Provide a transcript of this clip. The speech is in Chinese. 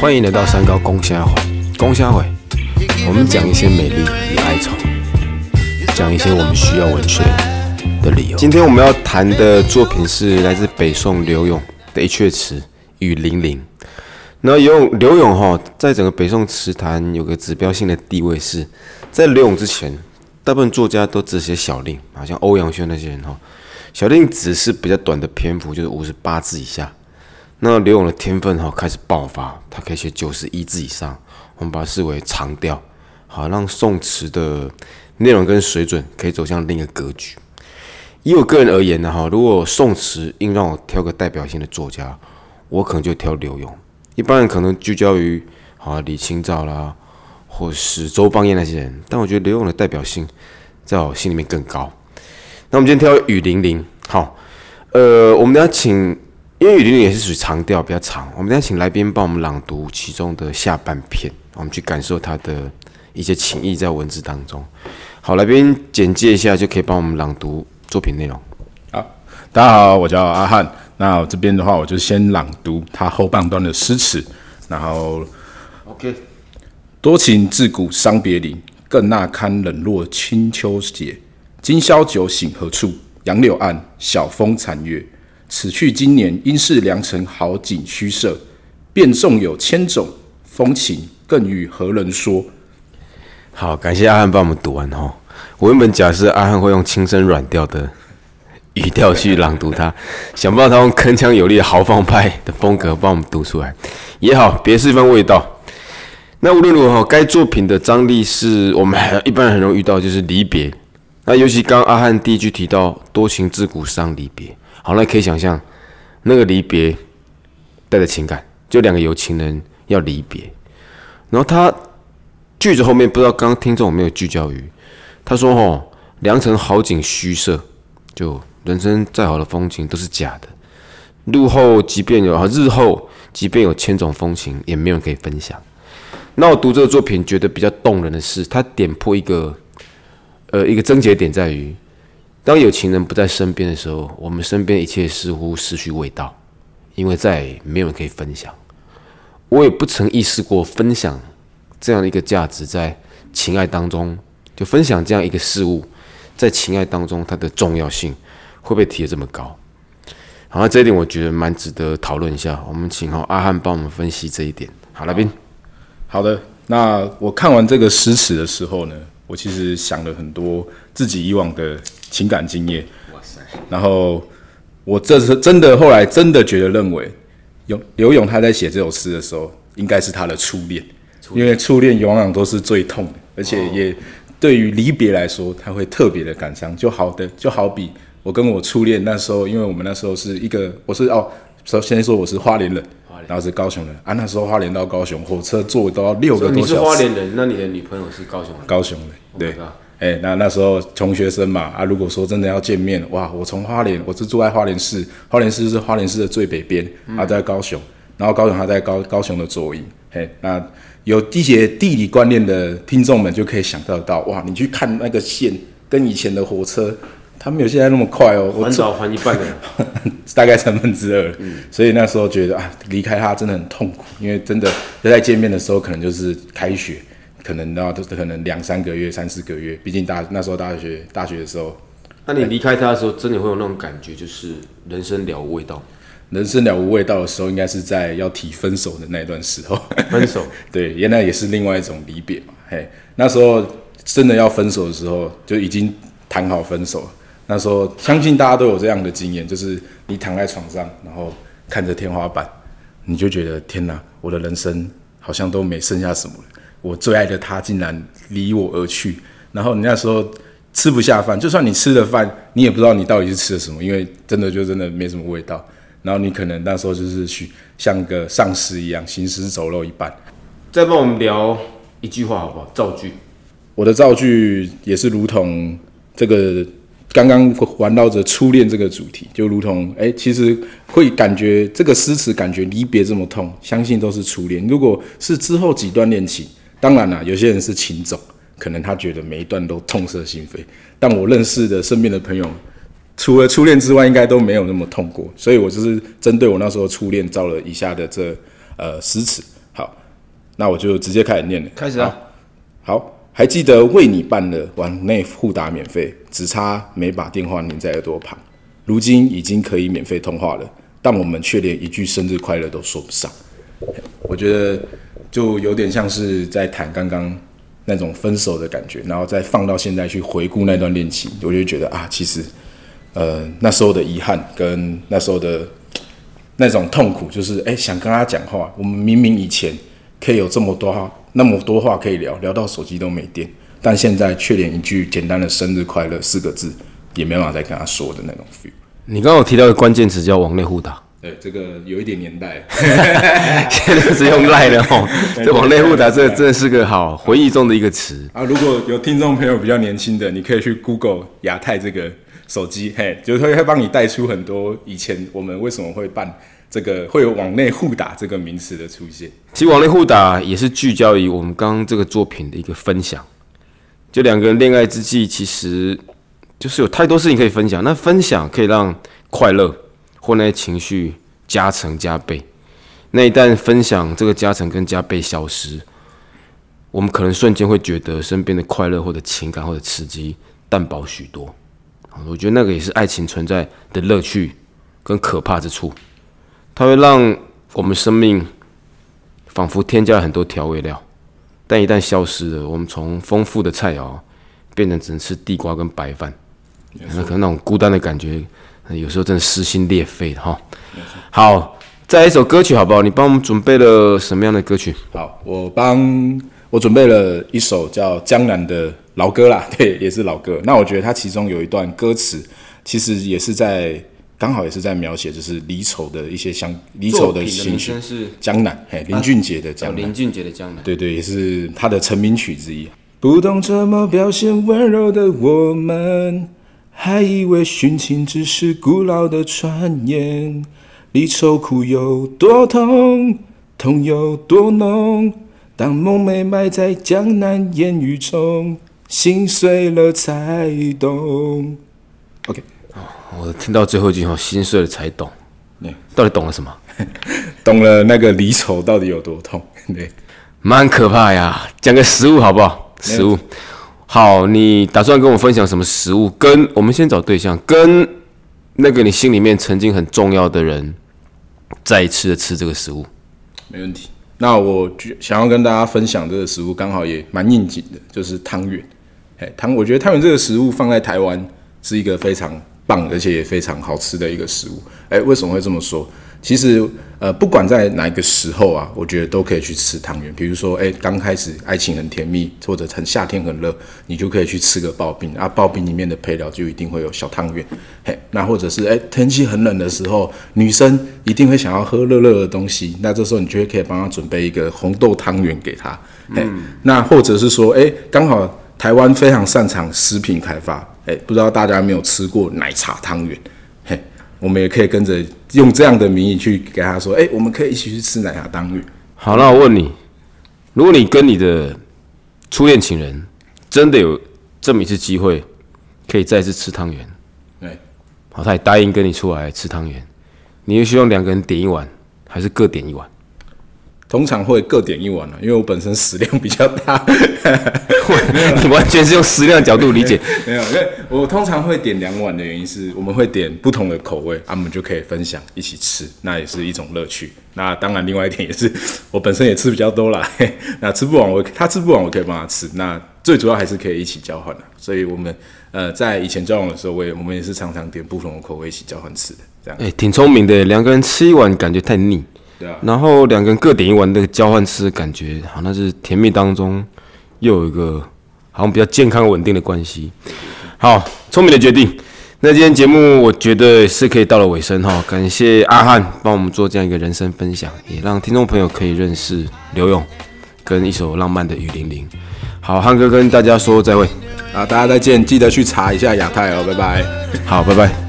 欢迎来到三高公虾会，公虾会，我们讲一些美丽与哀愁，讲一些我们需要文学的理由。今天我们要谈的作品是来自北宋刘永的一阙词《雨霖铃》。那刘永刘永哈，在整个北宋词坛有个指标性的地位是，在刘永之前，大部分作家都只写小令，好像欧阳轩那些人哈，小令只是比较短的篇幅，就是五十八字以下。那刘永的天分哈开始爆发，他可以写九十一字以上，我们把它视为长调，好让宋词的内容跟水准可以走向另一个格局。以我个人而言呢哈，如果宋词硬让我挑个代表性的作家，我可能就挑刘永。一般人可能聚焦于好李清照啦，或是周邦彦那些人，但我觉得刘永的代表性在我心里面更高。那我们今天挑《雨霖铃》，好，呃，我们等下请，因为《雨霖铃》也是属于长调，比较长，我们等下请来宾帮我们朗读其中的下半篇，我们去感受他的一些情意在文字当中。好，来宾简介一下就可以帮我们朗读作品内容。好，大家好，我叫阿汉。那我这边的话，我就先朗读他后半段的诗词，然后 OK，多情自古伤别离，更那堪冷落清秋节。今宵酒醒何处？杨柳岸，晓风残月。此去经年，应是良辰好景虚设。便纵有千种风情，更与何人说？好，感谢阿汉帮我们读完哈。我原本假设阿汉会用轻声软调的语调去朗读它，想不到他用铿锵有力的豪放派的风格帮我们读出来，也好，别是一番味道。那无论如何，该作品的张力是我们一般人很容易遇到，就是离别。那尤其刚阿汉第一句提到“多情自古伤离别”，好，那可以想象那个离别带着情感，就两个有情人要离别。然后他句子后面不知道刚刚听众有没有聚焦于，他说：“哦，良辰好景虚设，就人生再好的风景都是假的。日后即便有啊，日后即便有千种风情，也没有人可以分享。”那我读这个作品觉得比较动人的是，他点破一个呃一个症结点在于，当有情人不在身边的时候，我们身边一切似乎失去味道，因为再没有人可以分享。我也不曾意识过分享这样的一个价值在情爱当中，就分享这样一个事物在情爱当中它的重要性会不会提得这么高？好，那这一点我觉得蛮值得讨论一下。我们请好阿汉帮我们分析这一点。好，来宾。好的，那我看完这个诗词的时候呢，我其实想了很多自己以往的情感经验。哇塞！然后我这是真的，后来真的觉得认为，永刘勇他在写这首诗的时候，应该是他的初恋，因为初恋往往都是最痛的，而且也对于离别来说，他会特别的感伤。就好的，就好比我跟我初恋那时候，因为我们那时候是一个，我是哦，首先说我是花莲人。然后是高雄人啊，那时候花莲到高雄火车坐都要六个多小时。你是花莲人，那你的女朋友是高雄人？高雄人，对。哎，那那时候穷学生嘛啊，如果说真的要见面，哇，我从花莲，我是住在花莲市，花莲市是花莲市的最北边，啊在高雄，然后高雄他在高高雄的左营。嘿，那有一些地理观念的听众们就可以想得到，哇，你去看那个线跟以前的火车。他没有现在那么快哦，还早还一半的，大概三分之二。嗯，所以那时候觉得啊，离开他真的很痛苦，因为真的在见面的时候，可能就是开学，可能然后都可能两三个月、三四个月。毕竟大那时候大学大学的时候，那你离开他的时候，真的会有那种感觉，就是人生了无味道。人生了无味道的时候，应该是在要提分手的那段时候。分手，对，原来也是另外一种离别嘛。嘿，那时候真的要分手的时候，就已经谈好分手了。那时候，相信大家都有这样的经验，就是你躺在床上，然后看着天花板，你就觉得天哪，我的人生好像都没剩下什么了。我最爱的他竟然离我而去，然后你那时候吃不下饭，就算你吃了饭，你也不知道你到底是吃了什么，因为真的就真的没什么味道。然后你可能那时候就是去像个丧尸一样行尸走肉一般。再帮我们聊一句话好不好？造句。我的造句也是如同这个。刚刚环绕着初恋这个主题，就如同哎，其实会感觉这个诗词感觉离别这么痛，相信都是初恋。如果是之后几段恋情，当然啦，有些人是情种，可能他觉得每一段都痛彻心扉。但我认识的身边的朋友，除了初恋之外，应该都没有那么痛过，所以我就是针对我那时候初恋造了以下的这呃诗词。好，那我就直接开始念了。开始啊好，好，还记得为你办了往内互打免费，只差没把电话粘在耳朵旁。如今已经可以免费通话了，但我们却连一句生日快乐都说不上。我觉得就有点像是在谈刚刚那种分手的感觉，然后再放到现在去回顾那段恋情，我就觉得啊，其实呃那时候的遗憾跟那时候的那种痛苦，就是哎想跟他讲话，我们明明以前可以有这么多话，那么多话可以聊，聊到手机都没电，但现在却连一句简单的生日快乐四个字也没办法再跟他说的那种 feel。你刚刚有提到一个关键词叫网内互打，对，这个有一点年代，现在是用赖的哦。这网内互打，这真的是个好回忆中的一个词。啊，如果有听众朋友比较年轻的，你可以去 Google 亚太这个手机，嘿，就会会帮你带出很多以前我们为什么会办这个会有网内互打这个名词的出现。其实网内互打也是聚焦于我们刚刚这个作品的一个分享。就两个人恋爱之际，其实就是有太多事情可以分享。那分享可以让快乐或那些情绪加成加倍。那一旦分享这个加成跟加倍消失，我们可能瞬间会觉得身边的快乐或者情感或者刺激淡薄许多。啊我觉得那个也是爱情存在的乐趣跟可怕之处。它会让我们生命仿佛添加了很多调味料，但一旦消失了，我们从丰富的菜肴变成只能吃地瓜跟白饭，那可能那种孤单的感觉，呃有时候真的撕心裂肺的哈。好，再来一首歌曲好不好？你帮我们准备了什么样的歌曲？好，我帮我准备了一首叫《江南》的老歌啦，对，也是老歌。那我觉得它其中有一段歌词，其实也是在刚好也是在描写就是离愁的一些相离愁的情绪。是江南，嘿，林俊杰的《江南》林俊杰的《江南》。对对，也是他的成名曲之一。不懂怎么表现温柔的我们，还以为殉情只是古老的传言。离愁苦有多痛，痛有多浓？当梦被埋在江南烟雨中，心碎了才懂。OK，我听到最后一句话，心碎了才懂对，到底懂了什么？懂了那个离愁到底有多痛？对，蛮可怕呀！讲个食物好不好？食物好，你打算跟我分享什么食物？跟我们先找对象，跟那个你心里面曾经很重要的人，再一次的吃这个食物。没问题。那我想要跟大家分享这个食物，刚好也蛮应景的，就是汤圆。哎，汤，我觉得汤圆这个食物放在台湾是一个非常棒，而且也非常好吃的一个食物。哎，为什么会这么说？其实，呃，不管在哪一个时候啊，我觉得都可以去吃汤圆。比如说，哎，刚开始爱情很甜蜜，或者很夏天很热，你就可以去吃个刨冰啊。刨冰里面的配料就一定会有小汤圆。嘿，那或者是哎，天气很冷的时候，女生一定会想要喝热热的东西，那这时候你就会可以帮她准备一个红豆汤圆给她。嘿，那或者是说，哎，刚好台湾非常擅长食品开发，哎，不知道大家有没有吃过奶茶汤圆？嘿，我们也可以跟着用这样的名义去给他说，哎，我们可以一起去吃奶茶当月。好，那我问你，如果你跟你的初恋情人真的有这么一次机会，可以再次吃汤圆，对，好，他也答应跟你出来吃汤圆，你会希望两个人点一碗，还是各点一碗？通常会各点一碗了、啊因为我本身食量比较大。你完全是用食量角度理解。没有，因为我通常会点两碗的原因是，我们会点不同的口味，啊，我们就可以分享一起吃，那也是一种乐趣。那当然，另外一点也是，我本身也吃比较多啦，嘿 那吃不完我他吃不完我可以帮他吃，那最主要还是可以一起交换的。所以我们呃在以前交往的时候，我也我们也是常常点不同的口味一起交换吃的，这样哎、挺聪明的，两个人吃一碗感觉太腻，对啊。然后两个人各点一碗，那个交换吃的感觉，好像是甜蜜当中又有一个好像比较健康稳定的关系。好，聪明的决定。那今天节目我觉得是可以到了尾声哈，感谢阿汉帮我们做这样一个人生分享，也让听众朋友可以认识刘勇跟一首浪漫的雨霖铃。好，汉哥跟大家说再会，啊，大家再见，记得去查一下亚太哦，拜拜。好，拜拜。